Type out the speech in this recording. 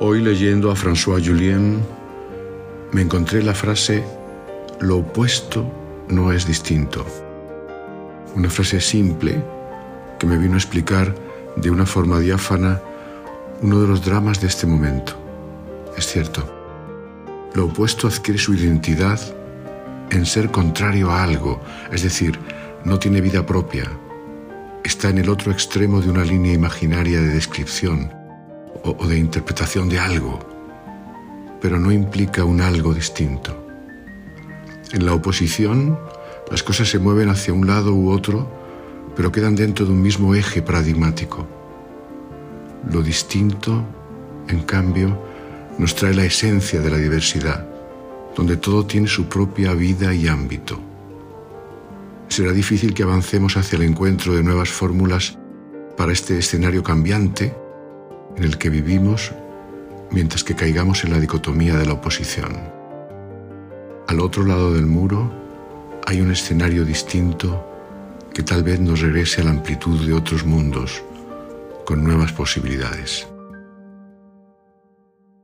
Hoy leyendo a François Julien me encontré la frase lo opuesto no es distinto. Una frase simple que me vino a explicar de una forma diáfana uno de los dramas de este momento. Es cierto, lo opuesto adquiere su identidad en ser contrario a algo, es decir, no tiene vida propia, está en el otro extremo de una línea imaginaria de descripción o, de interpretación de algo, pero no implica un algo distinto. En la oposición, las cosas se mueven hacia un lado u otro, pero quedan dentro de un mismo eje paradigmático. Lo distinto, en cambio, nos trae la esencia de la diversidad, donde todo tiene su propia vida y ámbito. Será difícil que avancemos hacia el encuentro de nuevas fórmulas para este escenario cambiante en el que vivimos mientras que caigamos en la dicotomía de la oposición. Al otro lado del muro hay un escenario distinto que tal vez nos regrese a la amplitud de otros mundos con nuevas posibilidades.